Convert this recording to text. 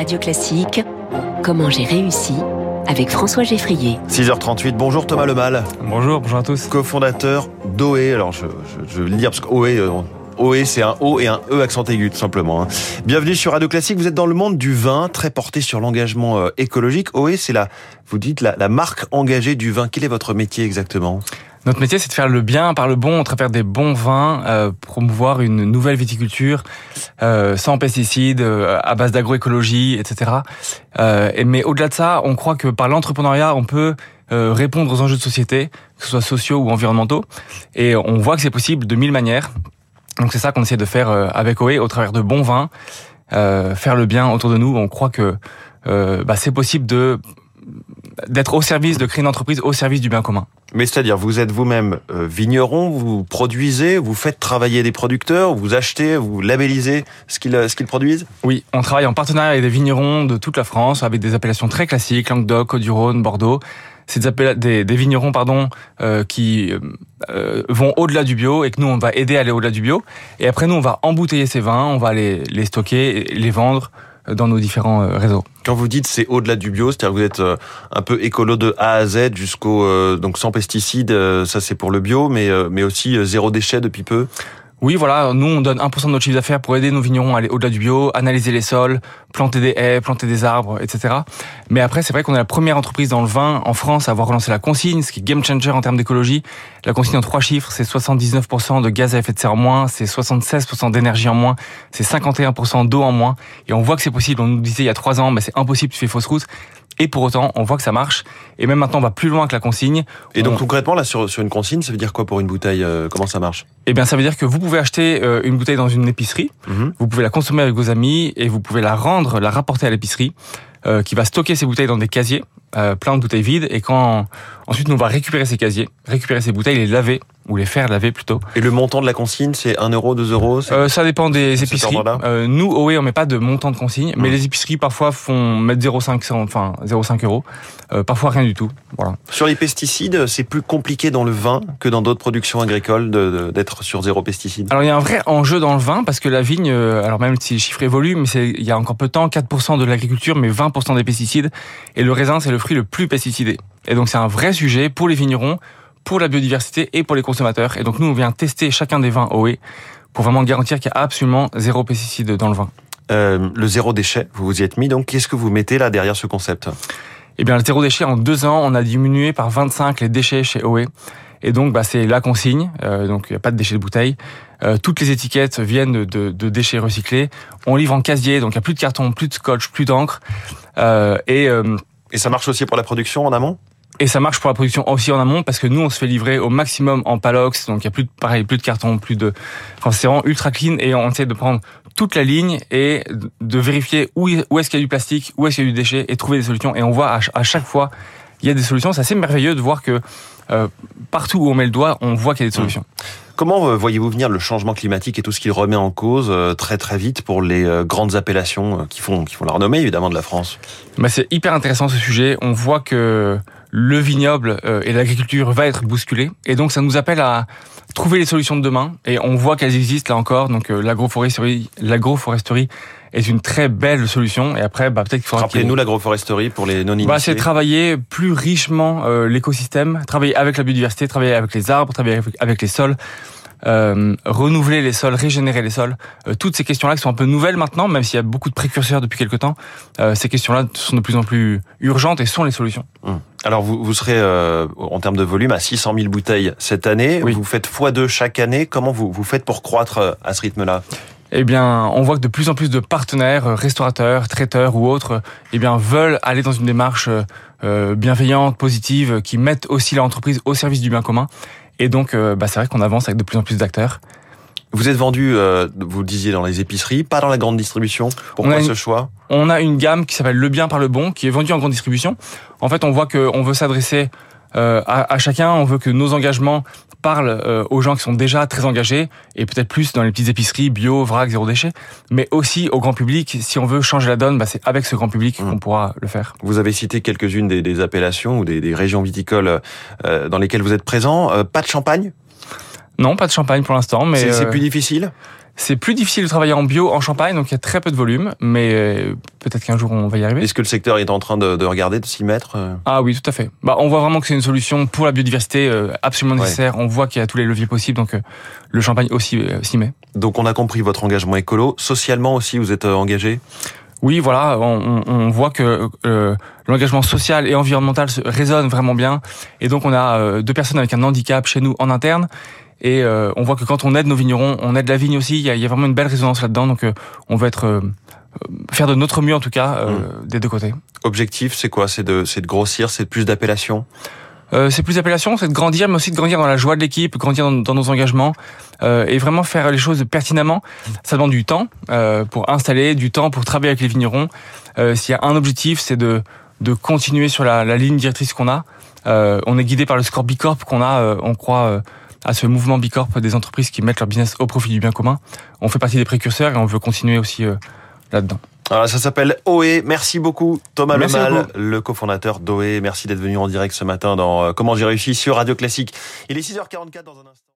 Radio Classique, Comment j'ai réussi avec François Geffrier. 6h38, bonjour Thomas Lemal. Bonjour, bonjour à tous. Co-fondateur d'OE, alors je, je, je, vais le dire parce que OE, euh, OE c'est un O et un E accent aigu tout simplement. Hein. Bienvenue sur Radio Classique, vous êtes dans le monde du vin, très porté sur l'engagement euh, écologique. OE c'est la, vous dites la, la marque engagée du vin. Quel est votre métier exactement? Notre métier, c'est de faire le bien par le bon, à travers des bons vins, euh, promouvoir une nouvelle viticulture euh, sans pesticides, euh, à base d'agroécologie, etc. Euh, mais au-delà de ça, on croit que par l'entrepreneuriat, on peut euh, répondre aux enjeux de société, que ce soit sociaux ou environnementaux. Et on voit que c'est possible de mille manières. Donc c'est ça qu'on essaie de faire euh, avec OE, au travers de bons vins, faire le bien autour de nous. On croit que bah, c'est possible de d'être au service, de créer une entreprise au service du bien commun. Mais c'est-à-dire, vous êtes vous-même euh, vigneron, vous produisez, vous faites travailler des producteurs, vous achetez, vous labellisez ce qu'ils ce qu'ils produisent? Oui, on travaille en partenariat avec des vignerons de toute la France, avec des appellations très classiques, Languedoc, Côte-du-Rhône, Bordeaux. C'est des, des, des, vignerons pardon, euh, qui euh, vont au-delà du bio et que nous, on va aider à aller au-delà du bio. Et après, nous, on va embouteiller ces vins, on va les, les stocker, les vendre dans nos différents euh, réseaux. Quand vous dites c'est au-delà du bio, c'est-à-dire vous êtes euh, un peu écolo de A à Z jusqu'au euh, donc sans pesticides, ça c'est pour le bio, mais mais aussi zéro déchet depuis peu? Oui, voilà, nous on donne 1% de notre chiffre d'affaires pour aider nos vignerons à aller au-delà du bio, analyser les sols, planter des haies, planter des arbres, etc. Mais après, c'est vrai qu'on est la première entreprise dans le vin en France à avoir relancé la consigne, ce qui est game changer en termes d'écologie. La consigne en trois chiffres, c'est 79% de gaz à effet de serre en moins, c'est 76% d'énergie en moins, c'est 51% d'eau en moins. Et on voit que c'est possible. On nous disait il y a trois ans, mais c'est impossible, tu fais fausse route. Et pour autant, on voit que ça marche. Et même maintenant, on va plus loin que la consigne. Et donc concrètement, là, sur, sur une consigne, ça veut dire quoi pour une bouteille euh, Comment ça marche? Eh bien, ça veut dire que vous pouvez acheter euh, une bouteille dans une épicerie, Mhm. vous pouvez la consommer avec vos amis et vous pouvez la rendre, la rapporter à l'épicerie, euh, qui va stocker ces bouteilles dans des casiers, euh, plein de bouteilles vides. Et quand ensuite, on va récupérer ces casiers, récupérer ces bouteilles, les laver ou les faire laver plutôt. Et le montant de la consigne, c'est 1 euro, 2 euros Euh, ça dépend des épiceries. Euh, nous, OE, on met pas de montant de consigne, mais Mhm. les épiceries parfois font mettre 0,5 cent- enfin 0,5 euros, parfois rien du tout. Voilà. Sur les pesticides, c'est plus compliqué dans le vin que dans d'autres productions agricoles d'être sur zéro pesticide. Alors il y a un vrai enjeu dans le vin parce que la vigne, alors même si les chiffres évoluent, mais il y a encore peu de temps 4% de l'agriculture, mais 20% des pesticides. Et le raisin, c'est le fruit le plus pesticidé. Et donc c'est un vrai sujet pour les vignerons, pour la biodiversité et pour les consommateurs. Et donc nous, on vient tester chacun des vins OE pour vraiment garantir qu'il y a absolument zéro pesticide dans le vin. Euh, le zéro déchet, vous vous y êtes mis, donc qu'est-ce que vous mettez là derrière ce concept? Eh bien, le zéro déchet, en deux ans, on a diminué par 25 les déchets chez OE. Et donc, bah, c'est la consigne. euh, donc, il n'y a pas de déchets de bouteille. Euh, toutes les étiquettes viennent de, de, de déchets recyclés. On livre en casier, donc il n'y a plus de carton, plus de scotch, plus d'encre. Euh, et, euh, Et ça marche aussi pour la production en amont? et ça marche pour la production aussi en amont parce que nous, on se fait livrer au maximum en palox. Donc, il n'y a plus de, pareil, plus de carton, plus de, enfin, c'est vraiment ultra clean et on essaie de prendre toute la ligne et de vérifier où, où est-ce qu'il y a du plastique, où est-ce qu'il y a du déchet et trouver des solutions. Et on voit à, ch- à chaque fois, il y a des solutions. C'est assez merveilleux de voir que euh, partout où on met le doigt, on voit qu'il y a des solutions. Comment euh, voyez-vous venir le changement climatique et tout ce qu'il remet en cause euh, très très vite pour les euh, grandes appellations qui font qui font la renommée évidemment de la France? Bah, c'est hyper intéressant ce sujet. On voit que le vignoble euh, et l'agriculture va être bousculé. Et donc, ça nous appelle à trouver les solutions de demain. Et on voit qu'elles existent là encore. Donc, euh, l'agroforesterie, l'agroforesterie est une très belle solution. Et après, bah, peut-être qu'il faudra Rappelez-nous l'agroforesterie pour les non initiés. Bah, c'est travailler plus richement euh, l'écosystème, travailler avec la biodiversité, travailler avec les arbres, travailler avec, avec les sols, euh, renouveler les sols, régénérer les sols. Euh, toutes ces questions-là qui sont un peu nouvelles maintenant, même s'il y a beaucoup de précurseurs depuis quelques temps, euh, ces questions-là sont de plus en plus urgentes et sont les solutions. Alors vous, vous serez euh, en termes de volume à 600 000 bouteilles cette année. Oui. Vous faites x2 chaque année. Comment vous vous faites pour croître euh, à ce rythme-là? Eh bien, on voit que de plus en plus de partenaires, euh, restaurateurs, traiteurs ou autres, eh bien, veulent aller dans une démarche euh, bienveillante, positive, qui mettent aussi l'entreprise au service du bien commun. Et donc, euh, bah, c'est vrai qu'on avance avec de plus en plus d'acteurs. Vous êtes vendu, euh, vous le disiez, dans les épiceries, pas dans la grande distribution. Pourquoi une- ce choix? On a une gamme qui s'appelle Le Bien par le Bon, qui est vendue en grande distribution. En fait, on voit qu'on veut s'adresser euh, à, à chacun, on veut que nos engagements parlent euh, aux gens qui sont déjà très engagés, et peut-être plus dans les petites épiceries, bio, vrac, zéro déchet, mais aussi au grand public. Si on veut changer la donne, bah, c'est avec ce grand public Mmh. qu'on pourra le faire. Vous avez cité quelques-unes des, des appellations ou des, des régions viticoles euh, dans lesquelles vous êtes présent. Euh, pas de champagne? Non, pas de champagne pour l'instant, mais C'est euh, plus difficile C'est plus difficile de travailler en bio en Champagne, donc il y a très peu de volume, mais euh, peut-être qu'un jour on va y arriver. Est-ce que le secteur est en train de, de regarder, de s'y mettre Ah oui, tout à fait. Bah, on voit vraiment que c'est une solution pour la biodiversité euh, absolument nécessaire. On voit qu'il y a tous les leviers possibles, donc euh, le Champagne aussi euh, s'y met. Donc on a compris votre engagement écolo. Socialement aussi, vous êtes engagé? Oui, voilà, on, on voit que euh, l'engagement social et environnemental se résonne vraiment bien. Et donc, on a euh, deux personnes avec un handicap chez nous en interne. Et euh, on voit que quand on aide nos vignerons, on aide la vigne aussi. Il y a, il y a vraiment une belle résonance là-dedans. Donc, on veut être faire de notre mieux en tout cas mmh. des deux côtés. Objectif, c'est quoi? C'est de, de grossir, c'est plus d'appellations? Euh, c'est plus d'appellation, c'est de grandir, mais aussi de grandir dans la joie de l'équipe, grandir dans, dans, nos engagements euh, et vraiment faire les choses pertinemment. Ça demande du temps euh, pour installer, du temps pour travailler avec les vignerons. Euh, s'il y a un objectif, c'est de, de continuer sur la, la ligne directrice qu'on a. Euh, on est guidé par le score Bicorp qu'on a. on croit à ce mouvement Bicorp des entreprises qui mettent leur business au profit du bien commun. On fait partie des précurseurs et on veut continuer aussi là-dedans. Voilà, ça s'appelle OE. Merci beaucoup Thomas Lemal, le cofondateur d'OE. Merci d'être venu en direct ce matin dans Comment j'ai réussi sur Radio Classique. Il est 6h44 dans un instant.